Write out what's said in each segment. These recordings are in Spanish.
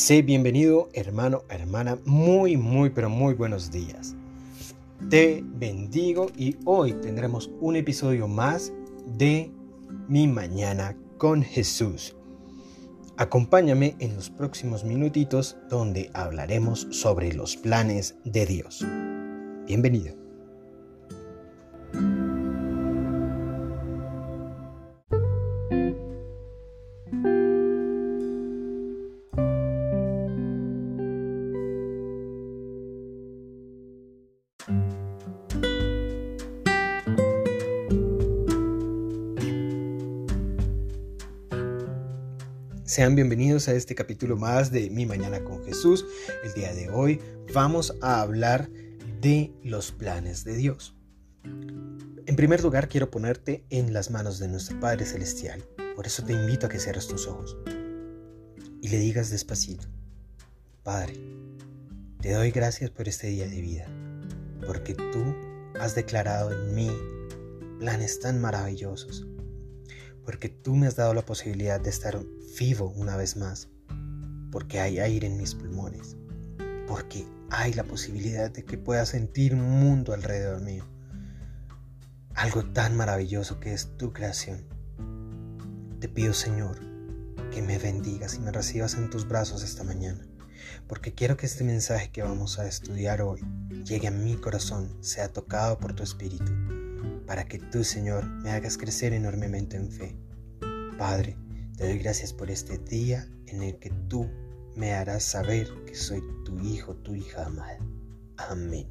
Sé bienvenido, hermano, hermana. Muy, muy, pero muy buenos días. Te bendigo y hoy tendremos un episodio más de Mi Mañana con Jesús. Acompáñame en los próximos minutitos donde hablaremos sobre los planes de Dios. Bienvenido. Sean bienvenidos a este capítulo más de Mi Mañana con Jesús. El día de hoy vamos a hablar de los planes de Dios. En primer lugar, quiero ponerte en las manos de nuestro Padre Celestial. Por eso te invito a que cierres tus ojos y le digas despacito, Padre, te doy gracias por este día de vida, porque tú has declarado en mí planes tan maravillosos porque tú me has dado la posibilidad de estar vivo una vez más, porque hay aire en mis pulmones, porque hay la posibilidad de que pueda sentir un mundo alrededor mío, algo tan maravilloso que es tu creación. Te pido, Señor, que me bendigas y me recibas en tus brazos esta mañana, porque quiero que este mensaje que vamos a estudiar hoy llegue a mi corazón, sea tocado por tu espíritu para que tú, Señor, me hagas crecer enormemente en fe. Padre, te doy gracias por este día en el que tú me harás saber que soy tu hijo, tu hija amada. Amén.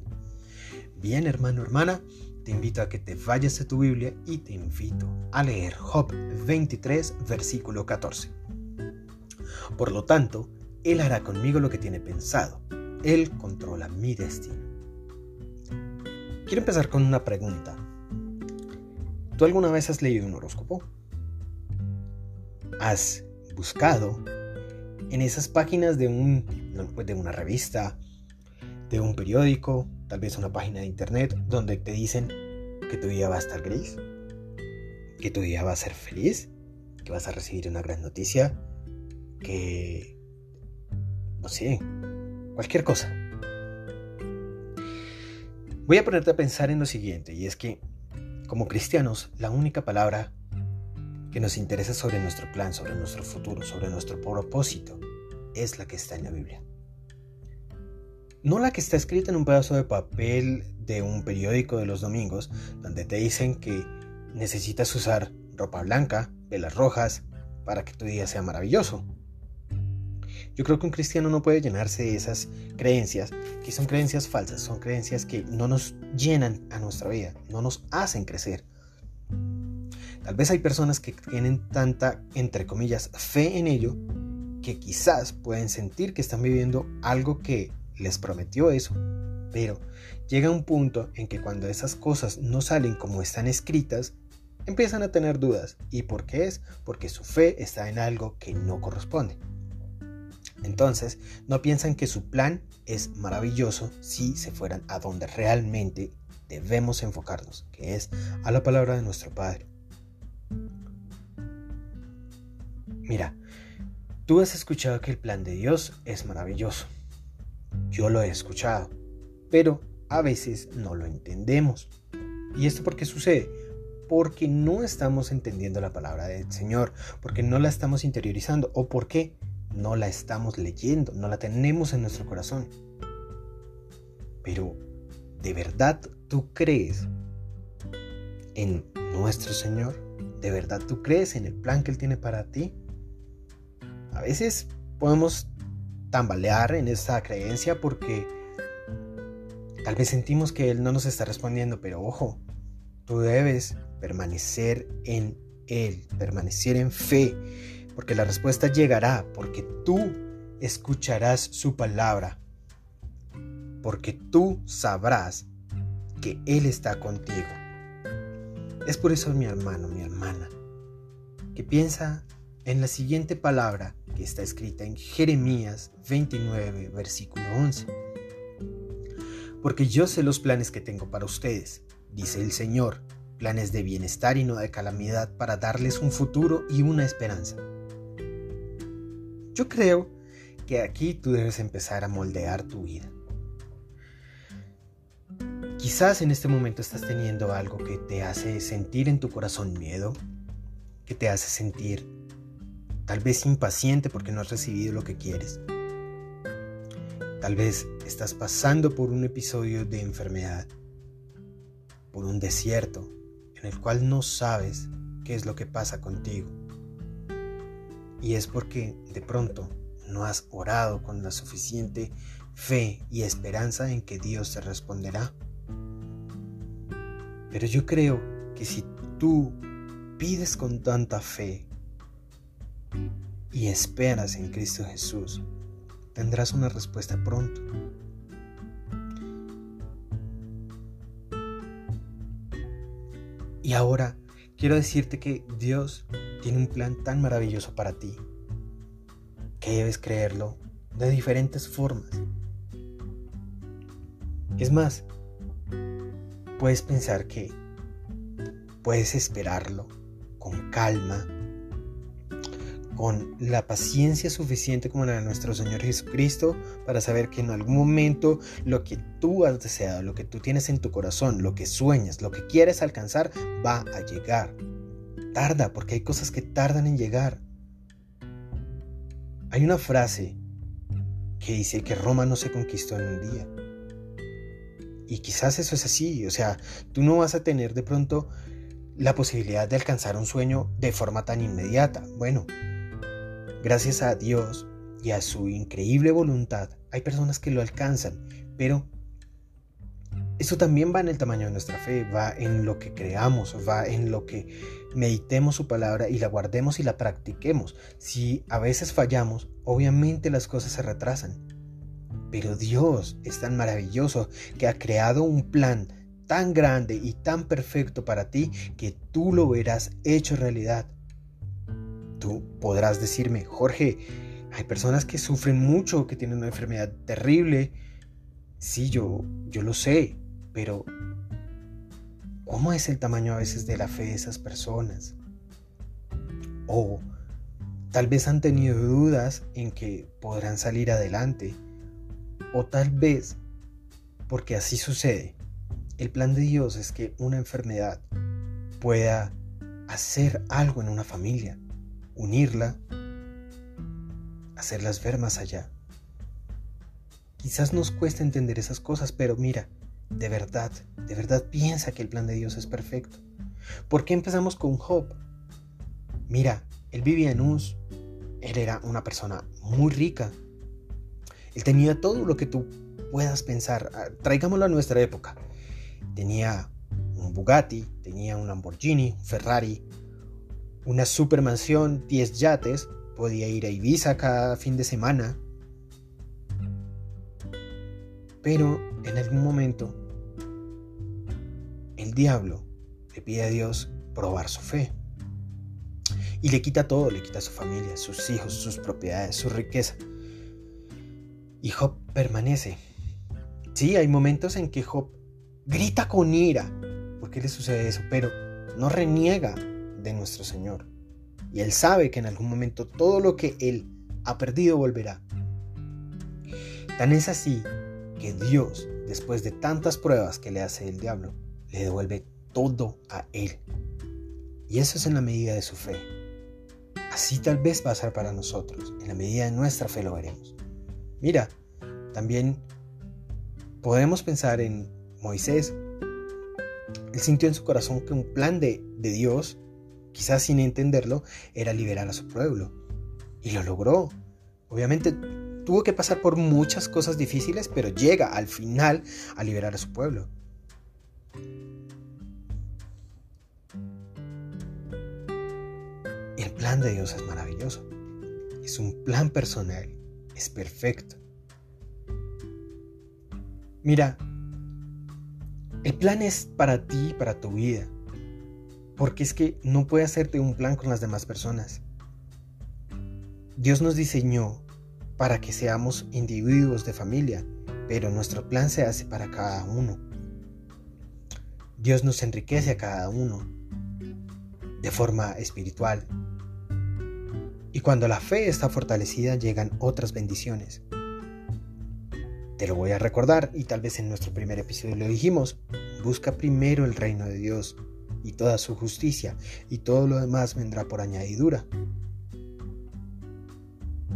Bien, hermano, hermana, te invito a que te vayas a tu Biblia y te invito a leer Job 23, versículo 14. Por lo tanto, Él hará conmigo lo que tiene pensado. Él controla mi destino. Quiero empezar con una pregunta. ¿Tú alguna vez has leído un horóscopo? ¿Has buscado en esas páginas de, un, de una revista, de un periódico, tal vez una página de internet, donde te dicen que tu día va a estar gris, que tu día va a ser feliz, que vas a recibir una gran noticia, que... no sé, cualquier cosa. Voy a ponerte a pensar en lo siguiente, y es que como cristianos, la única palabra que nos interesa sobre nuestro plan, sobre nuestro futuro, sobre nuestro propósito, es la que está en la Biblia. No la que está escrita en un pedazo de papel de un periódico de los domingos, donde te dicen que necesitas usar ropa blanca, velas rojas, para que tu día sea maravilloso. Yo creo que un cristiano no puede llenarse de esas creencias, que son creencias falsas, son creencias que no nos llenan a nuestra vida, no nos hacen crecer. Tal vez hay personas que tienen tanta, entre comillas, fe en ello, que quizás pueden sentir que están viviendo algo que les prometió eso, pero llega un punto en que cuando esas cosas no salen como están escritas, empiezan a tener dudas. ¿Y por qué es? Porque su fe está en algo que no corresponde. Entonces, no piensan que su plan es maravilloso si se fueran a donde realmente debemos enfocarnos, que es a la palabra de nuestro Padre. Mira, tú has escuchado que el plan de Dios es maravilloso. Yo lo he escuchado, pero a veces no lo entendemos. ¿Y esto por qué sucede? Porque no estamos entendiendo la palabra del Señor, porque no la estamos interiorizando o porque no la estamos leyendo, no la tenemos en nuestro corazón. Pero, ¿de verdad tú crees en nuestro Señor? ¿De verdad tú crees en el plan que Él tiene para ti? A veces podemos tambalear en esa creencia porque tal vez sentimos que Él no nos está respondiendo, pero ojo, tú debes permanecer en Él, permanecer en fe porque la respuesta llegará, porque tú escucharás su palabra, porque tú sabrás que Él está contigo. Es por eso, mi hermano, mi hermana, que piensa en la siguiente palabra que está escrita en Jeremías 29, versículo 11. Porque yo sé los planes que tengo para ustedes, dice el Señor, planes de bienestar y no de calamidad para darles un futuro y una esperanza. Yo creo que aquí tú debes empezar a moldear tu vida. Quizás en este momento estás teniendo algo que te hace sentir en tu corazón miedo, que te hace sentir tal vez impaciente porque no has recibido lo que quieres. Tal vez estás pasando por un episodio de enfermedad, por un desierto en el cual no sabes qué es lo que pasa contigo. Y es porque de pronto no has orado con la suficiente fe y esperanza en que Dios te responderá. Pero yo creo que si tú pides con tanta fe y esperas en Cristo Jesús, tendrás una respuesta pronto. Y ahora quiero decirte que Dios tiene un plan tan maravilloso para ti que debes creerlo de diferentes formas. Es más, puedes pensar que puedes esperarlo con calma, con la paciencia suficiente como la de nuestro Señor Jesucristo para saber que en algún momento lo que tú has deseado, lo que tú tienes en tu corazón, lo que sueñas, lo que quieres alcanzar, va a llegar. Tarda, porque hay cosas que tardan en llegar. Hay una frase que dice que Roma no se conquistó en un día. Y quizás eso es así, o sea, tú no vas a tener de pronto la posibilidad de alcanzar un sueño de forma tan inmediata. Bueno, gracias a Dios y a su increíble voluntad, hay personas que lo alcanzan, pero eso también va en el tamaño de nuestra fe, va en lo que creamos, va en lo que meditemos su palabra y la guardemos y la practiquemos. Si a veces fallamos, obviamente las cosas se retrasan. Pero Dios es tan maravilloso que ha creado un plan tan grande y tan perfecto para ti que tú lo verás hecho realidad. Tú podrás decirme, Jorge, hay personas que sufren mucho, que tienen una enfermedad terrible. Sí, yo, yo lo sé, pero ¿cómo es el tamaño a veces de la fe de esas personas? O tal vez han tenido dudas en que podrán salir adelante o tal vez, porque así sucede, el plan de Dios es que una enfermedad pueda hacer algo en una familia, unirla, hacerlas ver más allá. Quizás nos cueste entender esas cosas, pero mira, de verdad, de verdad piensa que el plan de Dios es perfecto. ¿Por qué empezamos con Job? Mira, él vivía en Uz, era una persona muy rica, él tenía todo lo que tú puedas pensar. Ah, traigámoslo a nuestra época. Tenía un Bugatti, tenía un Lamborghini, un Ferrari, una supermansión, 10 yates, podía ir a Ibiza cada fin de semana. Pero en algún momento el diablo le pide a Dios probar su fe. Y le quita todo, le quita su familia, sus hijos, sus propiedades, su riqueza. Y Job permanece. Sí, hay momentos en que Job grita con ira. ¿Por qué le sucede eso? Pero no reniega de nuestro Señor. Y él sabe que en algún momento todo lo que él ha perdido volverá. Tan es así que Dios, después de tantas pruebas que le hace el diablo, le devuelve todo a él. Y eso es en la medida de su fe. Así tal vez va a ser para nosotros. En la medida de nuestra fe lo veremos. Mira, también podemos pensar en Moisés. Él sintió en su corazón que un plan de, de Dios, quizás sin entenderlo, era liberar a su pueblo. Y lo logró. Obviamente tuvo que pasar por muchas cosas difíciles, pero llega al final a liberar a su pueblo. El plan de Dios es maravilloso. Es un plan personal es perfecto. Mira, el plan es para ti, para tu vida. Porque es que no puede hacerte un plan con las demás personas. Dios nos diseñó para que seamos individuos de familia, pero nuestro plan se hace para cada uno. Dios nos enriquece a cada uno de forma espiritual, Y cuando la fe está fortalecida llegan otras bendiciones. Te lo voy a recordar y tal vez en nuestro primer episodio lo dijimos. Busca primero el reino de Dios y toda su justicia y todo lo demás vendrá por añadidura.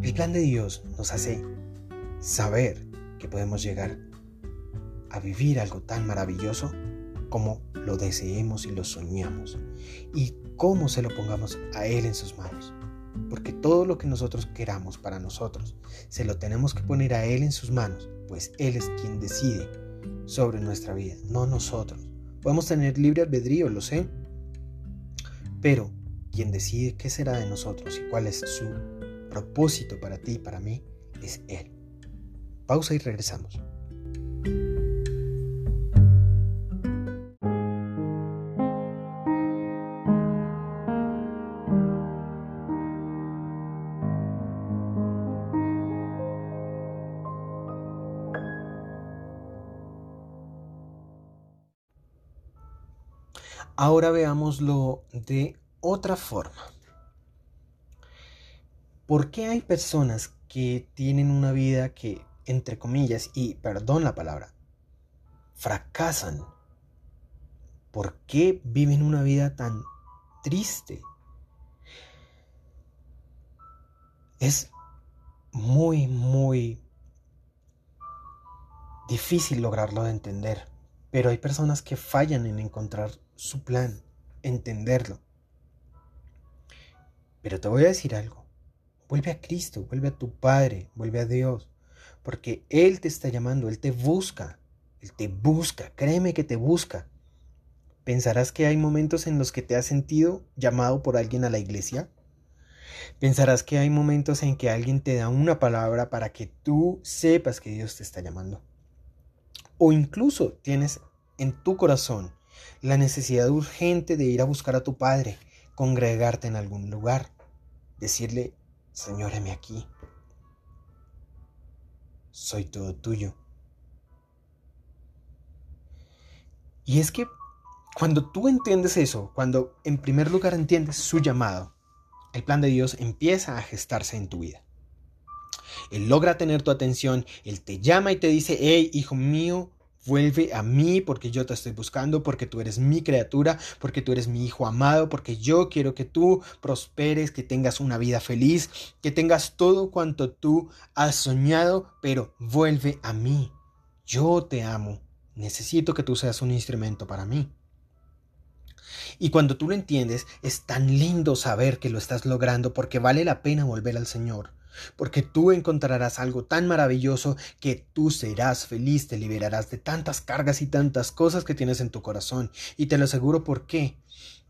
El plan de Dios nos hace saber que podemos llegar a vivir algo tan maravilloso como lo deseemos y lo soñamos y cómo se lo pongamos a Él en sus manos. Porque todo lo que nosotros queramos para nosotros, se lo tenemos que poner a Él en sus manos, pues Él es quien decide sobre nuestra vida, no nosotros. Podemos tener libre albedrío, lo sé, pero quien decide qué será de nosotros y cuál es su propósito para ti y para mí es Él. Pausa y regresamos. Ahora veámoslo de otra forma. ¿Por qué hay personas que tienen una vida que, entre comillas, y perdón la palabra, fracasan? ¿Por qué viven una vida tan triste? Es muy, muy difícil lograrlo de entender, pero hay personas que fallan en encontrar su plan, entenderlo. Pero te voy a decir algo. Vuelve a Cristo, vuelve a tu Padre, vuelve a Dios, porque Él te está llamando, Él te busca, Él te busca, créeme que te busca. ¿Pensarás que hay momentos en los que te has sentido llamado por alguien a la iglesia? ¿Pensarás que hay momentos en que alguien te da una palabra para que tú sepas que Dios te está llamando? O incluso tienes en tu corazón la necesidad urgente de ir a buscar a tu Padre, congregarte en algún lugar, decirle, Señor, aquí, soy todo tuyo. Y es que cuando tú entiendes eso, cuando en primer lugar entiendes su llamado, el plan de Dios empieza a gestarse en tu vida. Él logra tener tu atención, Él te llama y te dice, hey, hijo mío, Vuelve a mí porque yo te estoy buscando, porque tú eres mi criatura, porque tú eres mi hijo amado, porque yo quiero que tú prosperes, que tengas una vida feliz, que tengas todo cuanto tú has soñado, pero vuelve a mí. Yo te amo. Necesito que tú seas un instrumento para mí. Y cuando tú lo entiendes, es tan lindo saber que lo estás logrando porque vale la pena volver al Señor porque tú encontrarás algo tan maravilloso que tú serás feliz, te liberarás de tantas cargas y tantas cosas que tienes en tu corazón. Y te lo aseguro por qué.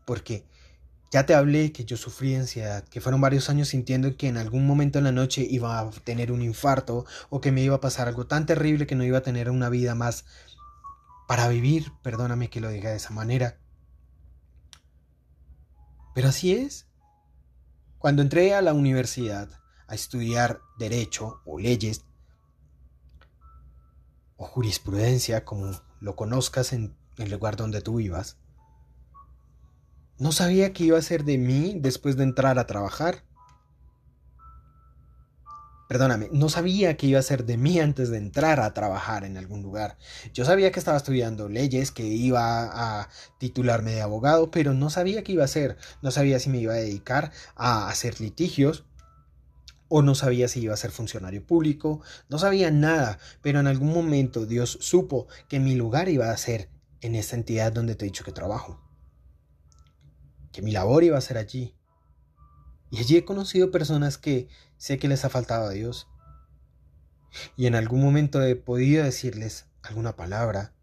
Porque ya te hablé que yo sufrí ansiedad, que fueron varios años sintiendo que en algún momento en la noche iba a tener un infarto o que me iba a pasar algo tan terrible que no iba a tener una vida más para vivir, perdóname que lo diga de esa manera. Pero así es. Cuando entré a la universidad, a estudiar derecho o leyes o jurisprudencia, como lo conozcas en el lugar donde tú vivas, no sabía qué iba a ser de mí después de entrar a trabajar. Perdóname, no sabía qué iba a ser de mí antes de entrar a trabajar en algún lugar. Yo sabía que estaba estudiando leyes, que iba a titularme de abogado, pero no sabía qué iba a hacer. No sabía si me iba a dedicar a hacer litigios, o no sabía si iba a ser funcionario público, no sabía nada, pero en algún momento Dios supo que mi lugar iba a ser en esta entidad donde te he dicho que trabajo, que mi labor iba a ser allí. Y allí he conocido personas que sé que les ha faltado a Dios. Y en algún momento he podido decirles alguna palabra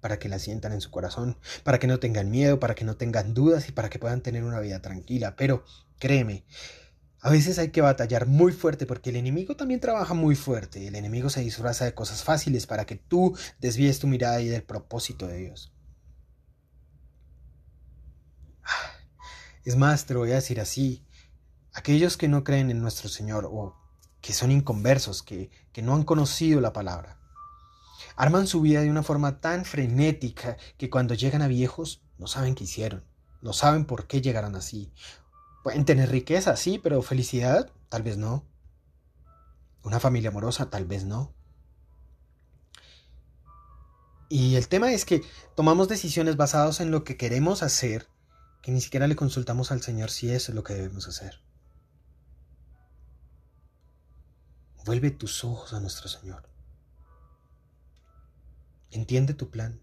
para que la sientan en su corazón, para que no tengan miedo, para que no tengan dudas y para que puedan tener una vida tranquila. Pero créeme, a veces hay que batallar muy fuerte porque el enemigo también trabaja muy fuerte. El enemigo se disfraza de cosas fáciles para que tú desvíes tu mirada y del propósito de Dios. Es más, te lo voy a decir así. Aquellos que no creen en nuestro Señor o que son inconversos, que, que no han conocido la palabra, arman su vida de una forma tan frenética que cuando llegan a viejos no saben qué hicieron, no saben por qué llegaron así, Pueden tener riqueza, sí, pero felicidad, tal vez no. Una familia amorosa, tal vez no. Y el tema es que tomamos decisiones basadas en lo que queremos hacer, que ni siquiera le consultamos al Señor si eso es lo que debemos hacer. Vuelve tus ojos a nuestro Señor. Entiende tu plan.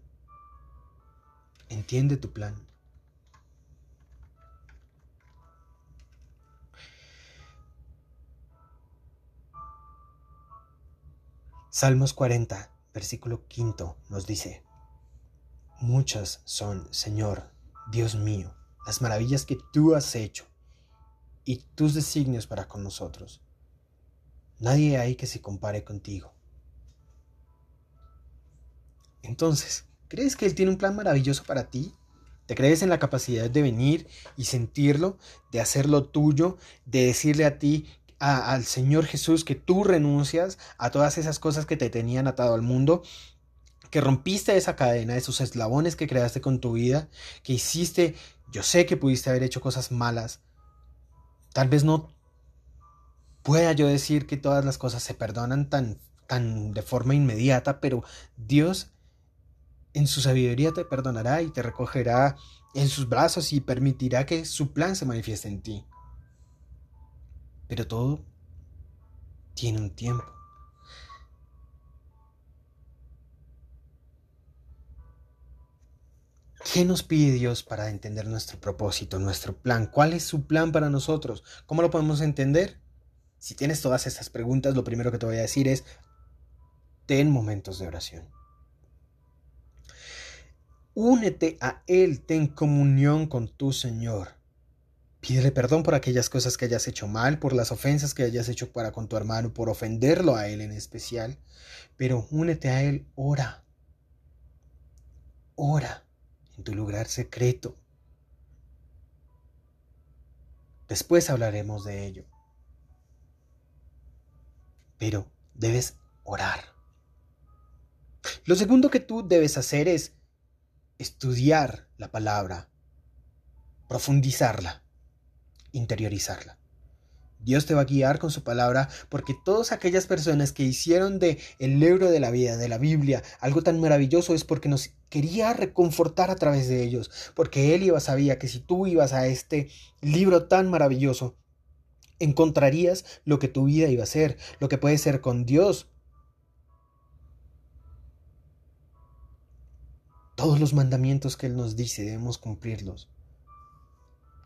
Entiende tu plan. Salmos 40, versículo quinto nos dice, Muchas son, Señor, Dios mío, las maravillas que tú has hecho y tus designios para con nosotros. Nadie hay que se compare contigo. Entonces, ¿crees que Él tiene un plan maravilloso para ti? ¿Te crees en la capacidad de venir y sentirlo, de hacerlo tuyo, de decirle a ti al Señor Jesús que tú renuncias a todas esas cosas que te tenían atado al mundo, que rompiste esa cadena, esos eslabones que creaste con tu vida, que hiciste, yo sé que pudiste haber hecho cosas malas, tal vez no pueda yo decir que todas las cosas se perdonan tan, tan de forma inmediata, pero Dios en su sabiduría te perdonará y te recogerá en sus brazos y permitirá que su plan se manifieste en ti. Pero todo tiene un tiempo. ¿Qué nos pide Dios para entender nuestro propósito, nuestro plan? ¿Cuál es su plan para nosotros? ¿Cómo lo podemos entender? Si tienes todas estas preguntas, lo primero que te voy a decir es, ten momentos de oración. Únete a Él, ten comunión con tu Señor. Pídele perdón por aquellas cosas que hayas hecho mal, por las ofensas que hayas hecho para con tu hermano, por ofenderlo a él en especial. Pero únete a él, ora. Ora en tu lugar secreto. Después hablaremos de ello. Pero debes orar. Lo segundo que tú debes hacer es estudiar la palabra, profundizarla interiorizarla. Dios te va a guiar con su palabra porque todas aquellas personas que hicieron de el libro de la vida, de la Biblia, algo tan maravilloso es porque nos quería reconfortar a través de ellos, porque él iba sabía que si tú ibas a este libro tan maravilloso, encontrarías lo que tu vida iba a ser, lo que puede ser con Dios. Todos los mandamientos que él nos dice debemos cumplirlos.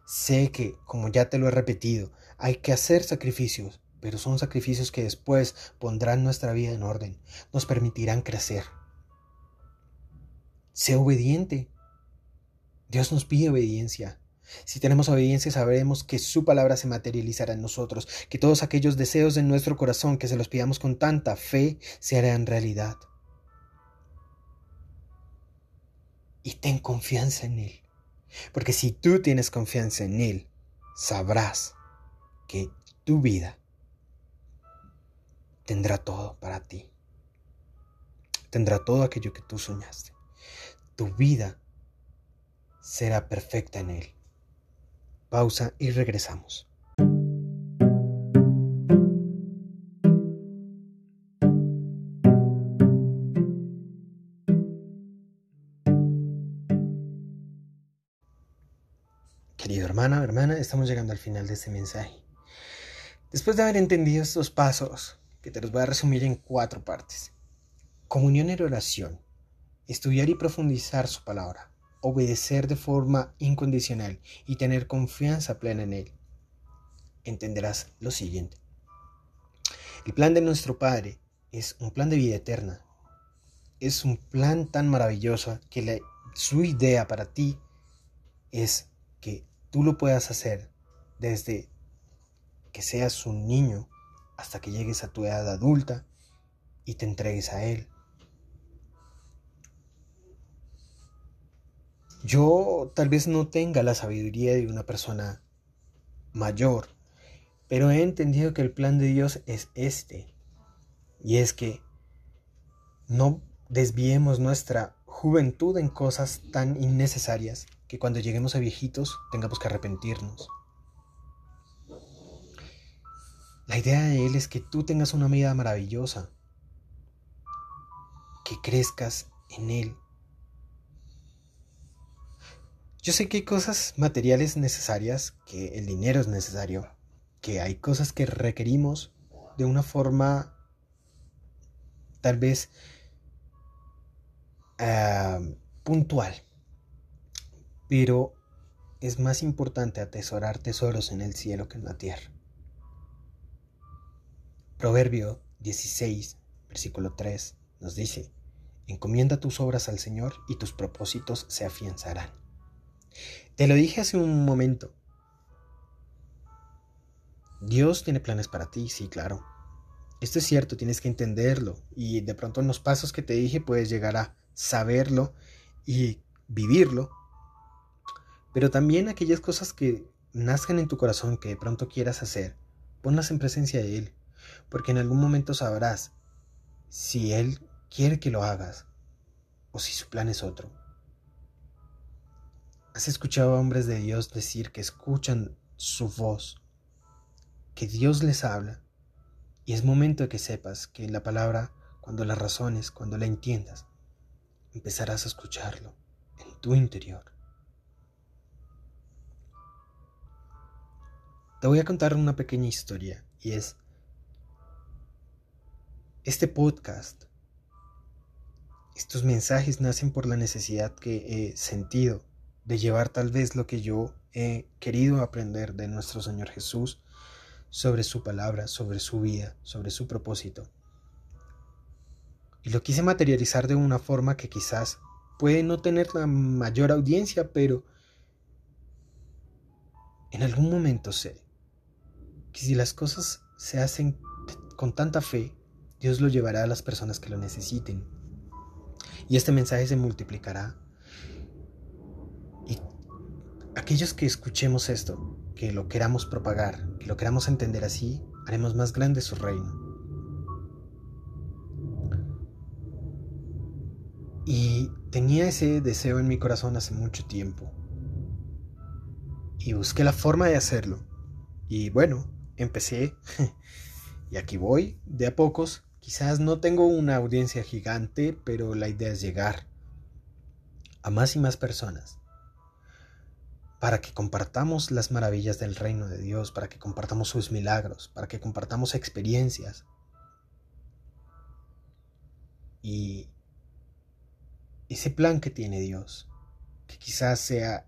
Sé que, como ya te lo he repetido, hay que hacer sacrificios, pero son sacrificios que después pondrán nuestra vida en orden, nos permitirán crecer. Sé obediente. Dios nos pide obediencia. Si tenemos obediencia sabremos que su palabra se materializará en nosotros, que todos aquellos deseos de nuestro corazón que se los pidamos con tanta fe se harán realidad. Y ten confianza en Él. Porque si tú tienes confianza en Él, sabrás que tu vida tendrá todo para ti. Tendrá todo aquello que tú soñaste. Tu vida será perfecta en Él. Pausa y regresamos. Hermano, hermana, estamos llegando al final de este mensaje. Después de haber entendido estos pasos, que te los voy a resumir en cuatro partes. Comunión y oración, estudiar y profundizar su palabra, obedecer de forma incondicional y tener confianza plena en Él. Entenderás lo siguiente. El plan de nuestro Padre es un plan de vida eterna. Es un plan tan maravilloso que su idea para ti es que tú lo puedas hacer desde que seas un niño hasta que llegues a tu edad adulta y te entregues a Él. Yo tal vez no tenga la sabiduría de una persona mayor, pero he entendido que el plan de Dios es este, y es que no desviemos nuestra juventud en cosas tan innecesarias que cuando lleguemos a viejitos tengamos que arrepentirnos. La idea de Él es que tú tengas una vida maravillosa, que crezcas en Él. Yo sé que hay cosas materiales necesarias, que el dinero es necesario, que hay cosas que requerimos de una forma tal vez ah, puntual, pero es más importante atesorar tesoros en el cielo que en la tierra. Proverbio 16, versículo 3 nos dice, encomienda tus obras al Señor y tus propósitos se afianzarán. Te lo dije hace un momento. Dios tiene planes para ti, sí, claro. Esto es cierto, tienes que entenderlo y de pronto en los pasos que te dije puedes llegar a saberlo y vivirlo. Pero también aquellas cosas que nazcan en tu corazón que de pronto quieras hacer, ponlas en presencia de Él, porque en algún momento sabrás si Él quiere que lo hagas o si su plan es otro. ¿Has escuchado a hombres de Dios decir que escuchan su voz, que Dios les habla? Y es momento de que sepas que la palabra, cuando la razones, cuando la entiendas, empezarás a escucharlo en tu interior. Te voy a contar una pequeña historia y es este podcast. Estos mensajes nacen por la necesidad que he sentido de llevar tal vez lo que yo he querido aprender de nuestro Señor Jesús sobre su palabra, sobre su vida, sobre su propósito. Y lo quise materializar de una forma que quizás puede no tener la mayor audiencia, pero en algún momento sé que si las cosas se hacen con tanta fe, Dios lo llevará a las personas que lo necesiten. Y este mensaje se multiplicará aquellos que escuchemos esto, que lo queramos propagar, que lo queramos entender así, haremos más grande su reino. Y tenía ese deseo en mi corazón hace mucho tiempo. Y busqué la forma de hacerlo. Y bueno, empecé. y aquí voy, de a pocos. Quizás no tengo una audiencia gigante, pero la idea es llegar a más y más personas para que compartamos las maravillas del reino de Dios, para que compartamos sus milagros, para que compartamos experiencias. Y ese plan que tiene Dios, que quizás sea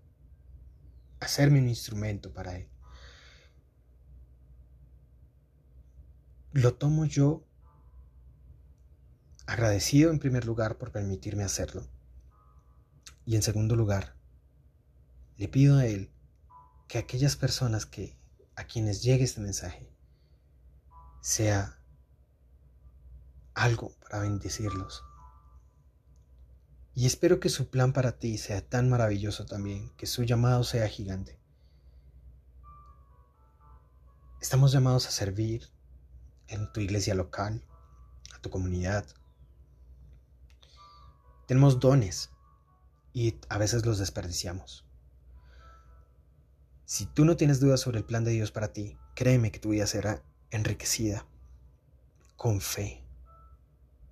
hacerme un instrumento para Él, lo tomo yo agradecido en primer lugar por permitirme hacerlo. Y en segundo lugar, le pido a Él que aquellas personas que a quienes llegue este mensaje sea algo para bendecirlos. Y espero que su plan para ti sea tan maravilloso también, que su llamado sea gigante. Estamos llamados a servir en tu iglesia local, a tu comunidad. Tenemos dones y a veces los desperdiciamos. Si tú no tienes dudas sobre el plan de Dios para ti, créeme que tu vida será enriquecida con fe,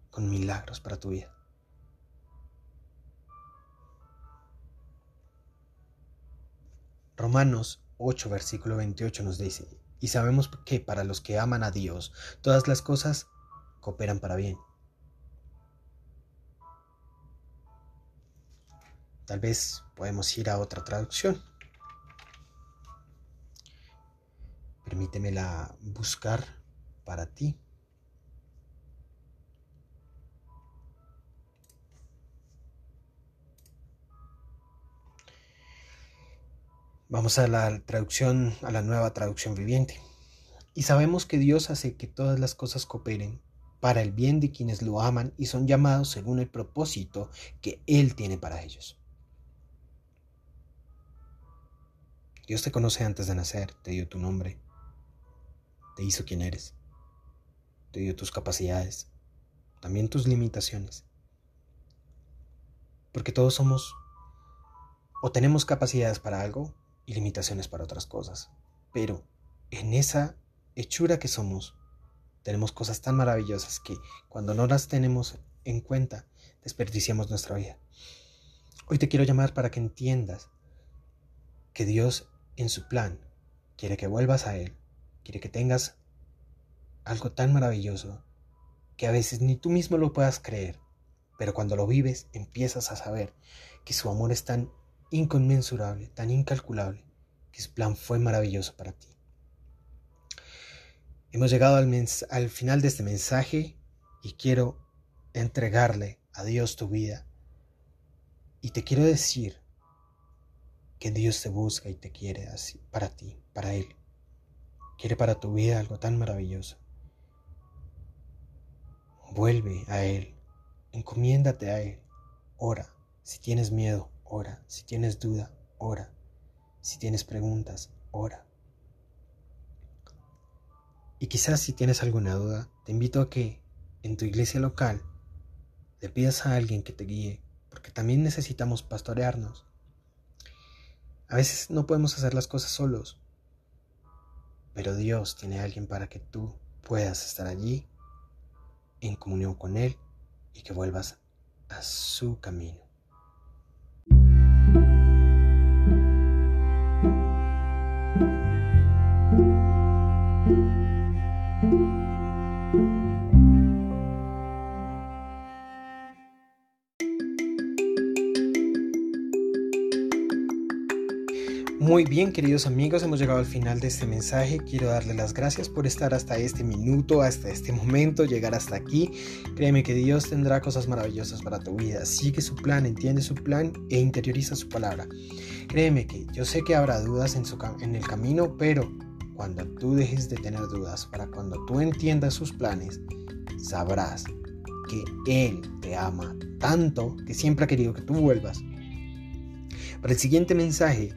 con milagros para tu vida. Romanos 8, versículo 28 nos dice, y sabemos que para los que aman a Dios, todas las cosas cooperan para bien. Tal vez podemos ir a otra traducción. Permítemela buscar para ti. Vamos a la traducción, a la nueva traducción viviente. Y sabemos que Dios hace que todas las cosas cooperen para el bien de quienes lo aman y son llamados según el propósito que Él tiene para ellos. Dios te conoce antes de nacer, te dio tu nombre, te hizo quien eres, te dio tus capacidades, también tus limitaciones. Porque todos somos o tenemos capacidades para algo y limitaciones para otras cosas. Pero en esa hechura que somos, tenemos cosas tan maravillosas que cuando no las tenemos en cuenta, desperdiciamos nuestra vida. Hoy te quiero llamar para que entiendas que Dios en su plan quiere que vuelvas a Él, quiere que tengas algo tan maravilloso que a veces ni tú mismo lo puedas creer, pero cuando lo vives empiezas a saber que su amor es tan inconmensurable, tan incalculable, que su plan fue maravilloso para ti. Hemos llegado al, al final de este mensaje y quiero entregarle a Dios tu vida. Y te quiero decir que Dios te busca y te quiere así, para ti, para Él. Quiere para tu vida algo tan maravilloso. Vuelve a Él, encomiéndate a Él, ora. Si tienes miedo, ora. Si tienes duda, ora. Si tienes preguntas, ora. Y quizás si tienes alguna duda, te invito a que en tu iglesia local le pidas a alguien que te guíe, porque también necesitamos pastorearnos. A veces no podemos hacer las cosas solos, pero Dios tiene a alguien para que tú puedas estar allí en comunión con Él y que vuelvas a su camino. Muy bien, queridos amigos, hemos llegado al final de este mensaje. Quiero darle las gracias por estar hasta este minuto, hasta este momento, llegar hasta aquí. Créeme que Dios tendrá cosas maravillosas para tu vida. Sigue su plan, entiende su plan e interioriza su palabra. Créeme que yo sé que habrá dudas en, su, en el camino, pero cuando tú dejes de tener dudas, para cuando tú entiendas sus planes, sabrás que Él te ama tanto que siempre ha querido que tú vuelvas. Para el siguiente mensaje,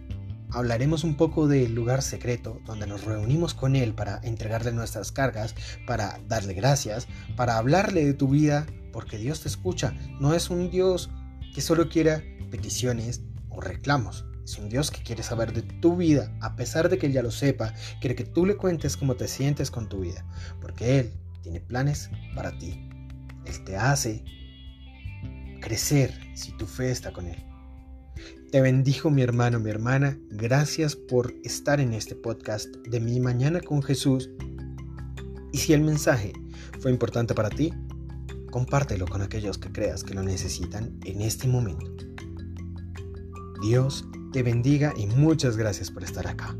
hablaremos un poco del lugar secreto donde nos reunimos con Él para entregarle nuestras cargas, para darle gracias, para hablarle de tu vida, porque Dios te escucha. No es un Dios que solo quiera peticiones o reclamos. Es un Dios que quiere saber de tu vida, a pesar de que Él ya lo sepa, quiere que tú le cuentes cómo te sientes con tu vida, porque Él tiene planes para ti. Él te hace crecer si tu fe está con Él. Te bendijo mi hermano, mi hermana. Gracias por estar en este podcast de Mi Mañana con Jesús. Y si el mensaje fue importante para ti, compártelo con aquellos que creas que lo necesitan en este momento. Dios te bendiga y muchas gracias por estar acá.